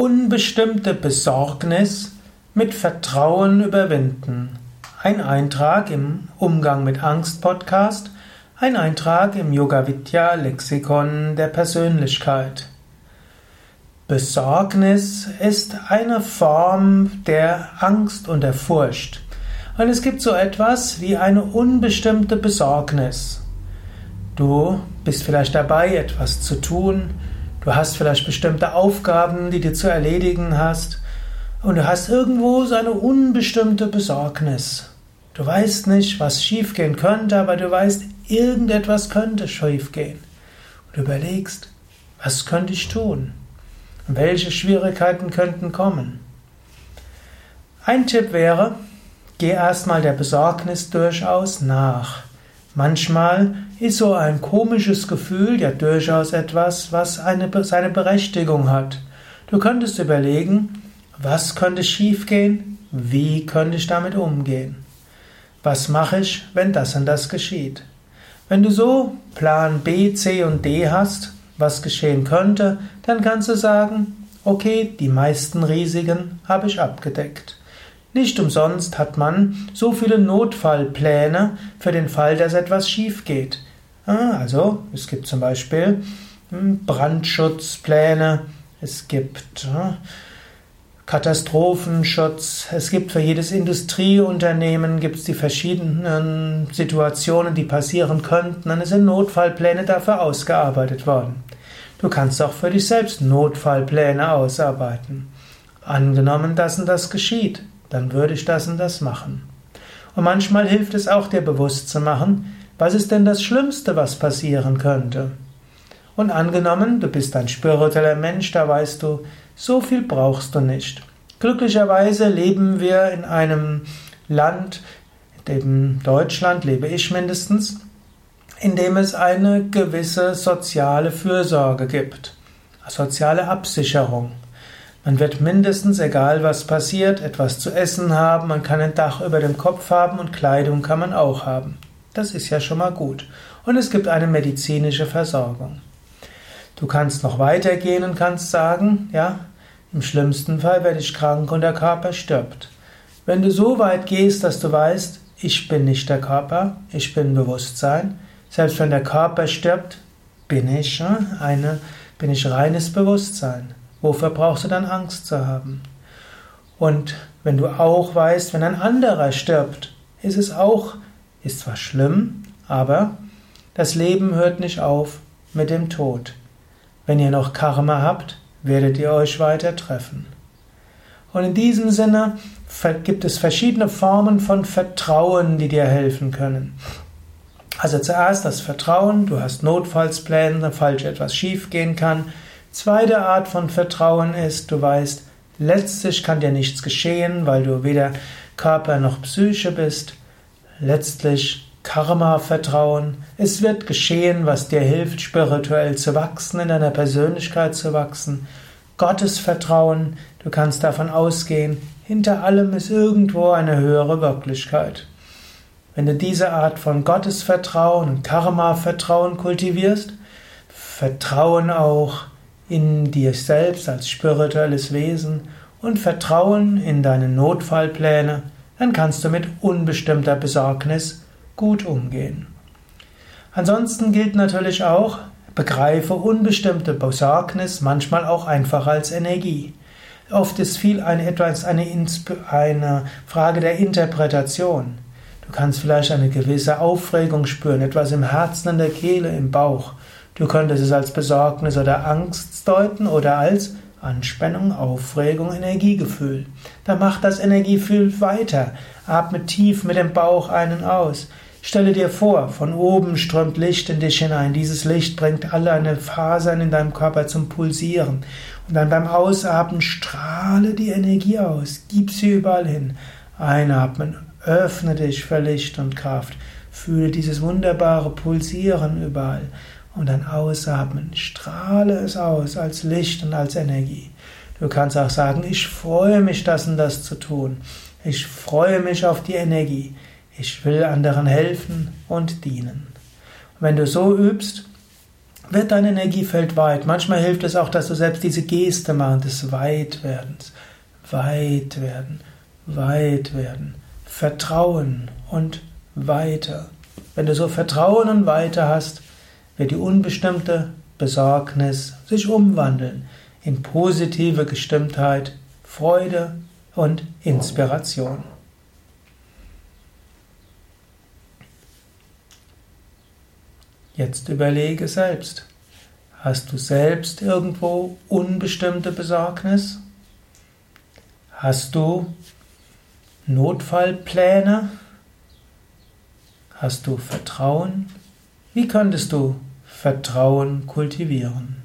Unbestimmte Besorgnis mit Vertrauen überwinden. Ein Eintrag im Umgang mit Angst Podcast, ein Eintrag im Yoga Vidya Lexikon der Persönlichkeit. Besorgnis ist eine Form der Angst und der Furcht. Und es gibt so etwas wie eine unbestimmte Besorgnis. Du bist vielleicht dabei, etwas zu tun, Du hast vielleicht bestimmte Aufgaben, die du zu erledigen hast. Und du hast irgendwo so eine unbestimmte Besorgnis. Du weißt nicht, was schiefgehen könnte, aber du weißt, irgendetwas könnte schiefgehen. Und du überlegst, was könnte ich tun? welche Schwierigkeiten könnten kommen? Ein Tipp wäre, geh erstmal der Besorgnis durchaus nach. Manchmal ist so ein komisches Gefühl ja durchaus etwas, was eine, seine Berechtigung hat. Du könntest überlegen, was könnte schiefgehen, wie könnte ich damit umgehen? Was mache ich, wenn das und das geschieht? Wenn du so Plan B, C und D hast, was geschehen könnte, dann kannst du sagen, okay, die meisten Risiken habe ich abgedeckt. Nicht umsonst hat man so viele Notfallpläne für den Fall, dass etwas schief geht. Ah, also, es gibt zum Beispiel hm, Brandschutzpläne, es gibt hm, Katastrophenschutz, es gibt für jedes Industrieunternehmen gibt es die verschiedenen Situationen, die passieren könnten, dann sind Notfallpläne dafür ausgearbeitet worden. Du kannst auch für dich selbst Notfallpläne ausarbeiten. Angenommen, dass und das geschieht dann würde ich das und das machen. Und manchmal hilft es auch dir bewusst zu machen, was ist denn das Schlimmste, was passieren könnte. Und angenommen, du bist ein spiritueller Mensch, da weißt du, so viel brauchst du nicht. Glücklicherweise leben wir in einem Land, in Deutschland lebe ich mindestens, in dem es eine gewisse soziale Fürsorge gibt, soziale Absicherung. Man wird mindestens, egal was passiert, etwas zu essen haben, man kann ein Dach über dem Kopf haben und Kleidung kann man auch haben. Das ist ja schon mal gut. Und es gibt eine medizinische Versorgung. Du kannst noch weitergehen und kannst sagen, ja, im schlimmsten Fall werde ich krank und der Körper stirbt. Wenn du so weit gehst, dass du weißt, ich bin nicht der Körper, ich bin Bewusstsein, selbst wenn der Körper stirbt, bin ich eine, bin ich reines Bewusstsein. Wofür brauchst du dann Angst zu haben? Und wenn du auch weißt, wenn ein anderer stirbt, ist es auch, ist zwar schlimm, aber das Leben hört nicht auf mit dem Tod. Wenn ihr noch Karma habt, werdet ihr euch weiter treffen. Und in diesem Sinne gibt es verschiedene Formen von Vertrauen, die dir helfen können. Also zuerst das Vertrauen, du hast Notfallspläne, falls etwas schiefgehen kann. Zweite Art von Vertrauen ist, du weißt, letztlich kann dir nichts geschehen, weil du weder Körper noch Psyche bist. Letztlich Karma-Vertrauen. Es wird geschehen, was dir hilft, spirituell zu wachsen, in deiner Persönlichkeit zu wachsen. Gottesvertrauen. Du kannst davon ausgehen, hinter allem ist irgendwo eine höhere Wirklichkeit. Wenn du diese Art von Gottesvertrauen und Karma-Vertrauen kultivierst, Vertrauen auch in dir selbst als spirituelles Wesen und Vertrauen in deine Notfallpläne, dann kannst du mit unbestimmter Besorgnis gut umgehen. Ansonsten gilt natürlich auch, begreife unbestimmte Besorgnis manchmal auch einfach als Energie. Oft ist viel eine, etwas eine, eine Frage der Interpretation. Du kannst vielleicht eine gewisse Aufregung spüren, etwas im Herzen, in der Kehle, im Bauch. Du könntest es als Besorgnis oder Angst deuten oder als Anspannung, Aufregung, Energiegefühl. Dann mach das Energiegefühl weiter. Atme tief mit dem Bauch einen aus. Stelle dir vor, von oben strömt Licht in dich hinein. Dieses Licht bringt alle deine Fasern in deinem Körper zum Pulsieren. Und dann beim Ausatmen strahle die Energie aus. Gib sie überall hin. Einatmen, öffne dich für Licht und Kraft. Fühle dieses wunderbare Pulsieren überall und dann ausatmen. Strahle es aus als Licht und als Energie. Du kannst auch sagen, ich freue mich, das und das zu tun. Ich freue mich auf die Energie. Ich will anderen helfen und dienen. Und wenn du so übst, wird dein Energiefeld weit. Manchmal hilft es auch, dass du selbst diese Geste machst, des Weitwerdens. Weit werden, weit werden. Vertrauen und weiter. Wenn du so Vertrauen und weiter hast, wird die unbestimmte Besorgnis sich umwandeln in positive Gestimmtheit, Freude und Inspiration. Jetzt überlege selbst, hast du selbst irgendwo unbestimmte Besorgnis? Hast du Notfallpläne? Hast du Vertrauen? Wie könntest du Vertrauen kultivieren?